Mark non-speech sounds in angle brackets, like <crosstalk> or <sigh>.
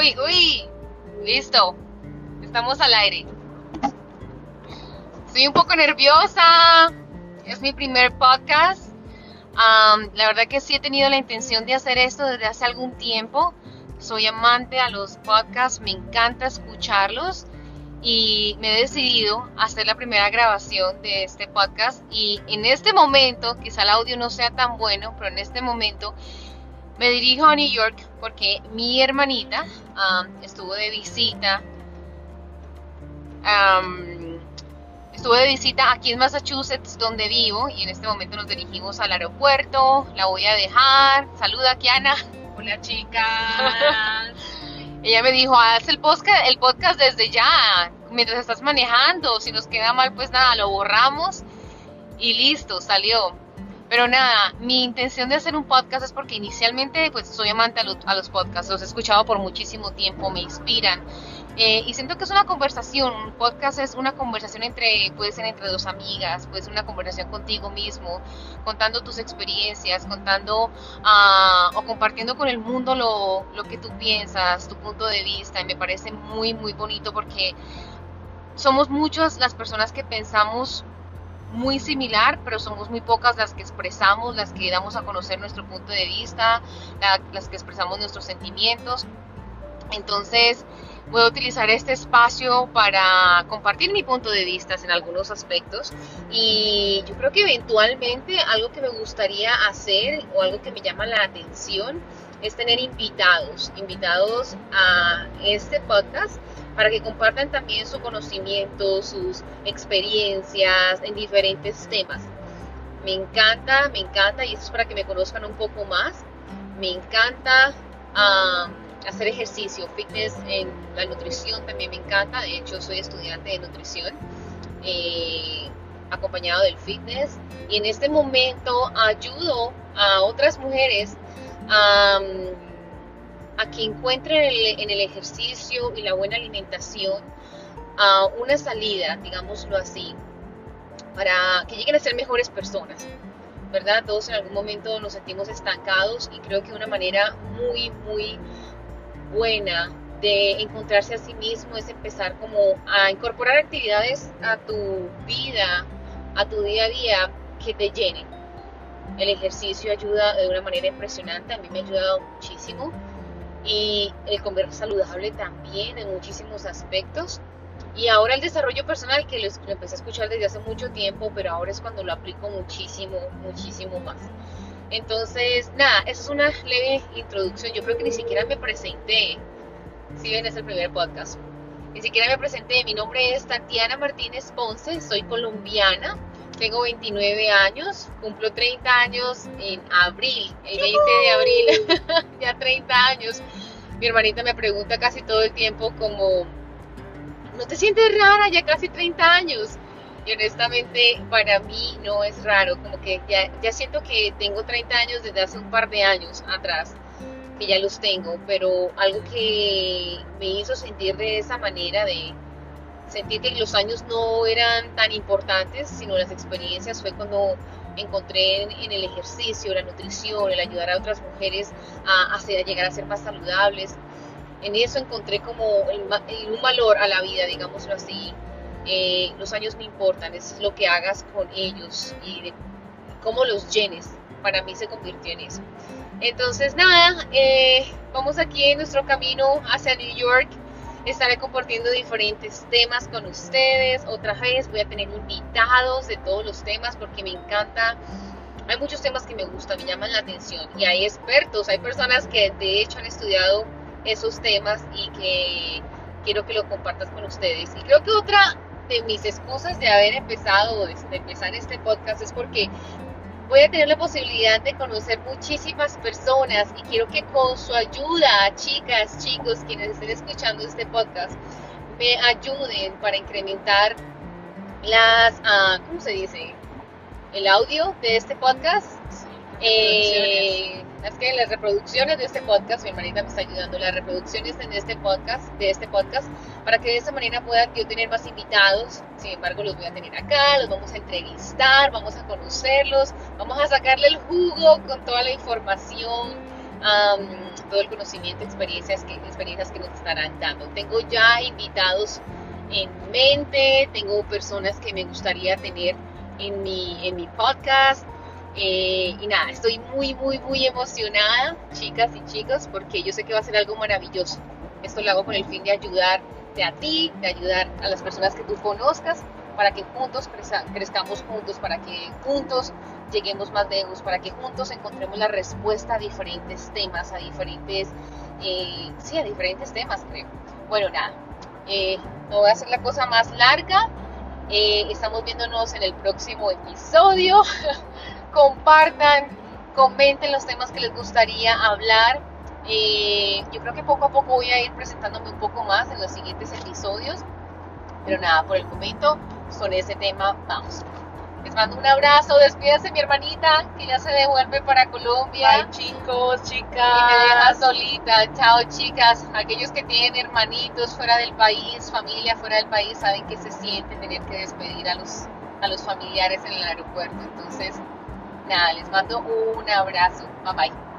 Uy, uy, listo. Estamos al aire. Estoy un poco nerviosa. Es mi primer podcast. la verdad que sí he tenido la intención de hacer esto desde hace algún tiempo. Soy amante a los podcasts, me encanta escucharlos y me he decidido hacer la primera grabación de este podcast y en este momento, quizá el audio no sea tan bueno, pero en este momento me dirijo a New York porque mi hermanita um, estuvo de visita. Um, estuvo de visita aquí en Massachusetts, donde vivo, y en este momento nos dirigimos al aeropuerto. La voy a dejar. Saluda, Kiana. Hola, chicas. <laughs> Ella me dijo, haz el podcast, el podcast desde ya, mientras estás manejando. Si nos queda mal, pues nada, lo borramos y listo, salió. Pero nada, mi intención de hacer un podcast es porque inicialmente pues soy amante a los, a los podcasts, los he escuchado por muchísimo tiempo, me inspiran. Eh, y siento que es una conversación, un podcast es una conversación entre, puede ser entre dos amigas, puede ser una conversación contigo mismo, contando tus experiencias, contando uh, o compartiendo con el mundo lo, lo que tú piensas, tu punto de vista. Y me parece muy, muy bonito porque somos muchas las personas que pensamos muy similar, pero somos muy pocas las que expresamos, las que damos a conocer nuestro punto de vista, las que expresamos nuestros sentimientos. Entonces, voy a utilizar este espacio para compartir mi punto de vista en algunos aspectos y yo creo que eventualmente algo que me gustaría hacer o algo que me llama la atención es tener invitados, invitados a este podcast para que compartan también su conocimiento, sus experiencias en diferentes temas. Me encanta, me encanta y eso es para que me conozcan un poco más. Me encanta uh, hacer ejercicio, fitness en la nutrición también me encanta. De hecho, soy estudiante de nutrición, eh, acompañado del fitness. Y en este momento ayudo a otras mujeres a, que encuentren en el ejercicio y la buena alimentación a una salida, digámoslo así, para que lleguen a ser mejores personas. ¿Verdad? Todos en algún momento nos sentimos estancados y creo que una manera muy, muy buena de encontrarse a sí mismo es empezar como a incorporar actividades a tu vida, a tu día a día que te llenen. El ejercicio ayuda de una manera impresionante, a mí me ha ayudado muchísimo y el comer saludable también en muchísimos aspectos. Y ahora el desarrollo personal, que lo, empecé a escuchar desde hace mucho tiempo, pero ahora es cuando lo aplico muchísimo, muchísimo más. Entonces, nada, esa es una leve introducción. Yo creo que ni siquiera me presenté. Si bien es el primer podcast. Ni siquiera me presenté. Mi nombre es Tatiana Martínez Ponce. Soy colombiana. Tengo 29 años. Cumplo 30 años en abril. El 20 de abril. <laughs> ya 30 años. Mi hermanita me pregunta casi todo el tiempo como... ¿No te sientes rara ya casi 30 años? y honestamente para mí no es raro, como que ya, ya siento que tengo 30 años desde hace un par de años atrás, que ya los tengo, pero algo que me hizo sentir de esa manera, de sentir que los años no eran tan importantes, sino las experiencias, fue cuando encontré en, el ejercicio, la nutrición, el ayudar a otras mujeres a, a, llegar a ser más saludables. En eso encontré como un valor a la vida, digámoslo así, eh, los años me importan, es lo que hagas con ellos y cómo los llenes. Para mí se convirtió en eso. Entonces, nada, eh, vamos aquí en nuestro camino hacia New York. Estaré compartiendo diferentes temas con ustedes. Otra vez voy a tener invitados de todos los temas porque me encanta. Hay muchos temas que me gustan, me llaman la atención. Y hay expertos, hay personas que de hecho han estudiado esos temas y que quiero que lo compartas con ustedes. Y creo que otra de mis excusas de haber empezado, de empezar este podcast, es porque voy a tener la posibilidad de conocer muchísimas personas y quiero que con su ayuda, chicas, chicos, quienes estén escuchando este podcast, me ayuden para incrementar las, uh, ¿cómo se dice? El audio de este podcast. Eh, es que las reproducciones de este podcast, mi hermanita me está ayudando, las reproducciones de este podcast, de este podcast, para que de esa manera pueda yo tener más invitados. Sin embargo, los voy a tener acá, los vamos a entrevistar, vamos a conocerlos, vamos a sacarle el jugo con toda la información todo el conocimiento, experiencias que, experiencias que nos estarán dando. Tengo ya invitados en mente, tengo personas que me gustaría tener en mi, en mi podcast. Eh, y nada, estoy muy, muy, muy emocionada, chicas y chicos, porque yo sé que va a ser algo maravilloso. Esto lo hago con el fin de ayudarte a ti, de ayudar a las personas que tú conozcas, para que juntos crezcamos juntos, para que juntos lleguemos más lejos, para que juntos encontremos la respuesta a diferentes temas, a diferentes, eh, sí, a diferentes temas, creo. Bueno, nada, eh, no voy a hacer la cosa más larga. Estamos viéndonos en el próximo episodio. <laughs> Compartan, comenten los temas que les gustaría hablar. yo creo que poco a poco voy a ir presentándome un poco más en los siguientes episodios. Pero nada, por el momento, con ese tema vamos. Les mando un abrazo, despídase mi hermanita, que ya se devuelve para Colombia. Bye chicos, chicas. Y me deja solita. Chao chicas. Aquellos que tienen hermanitos fuera del país, familia fuera del país, saben que se siente tener que despedir a los, a los familiares en el aeropuerto. Entonces, nada, les mando un abrazo. Bye bye.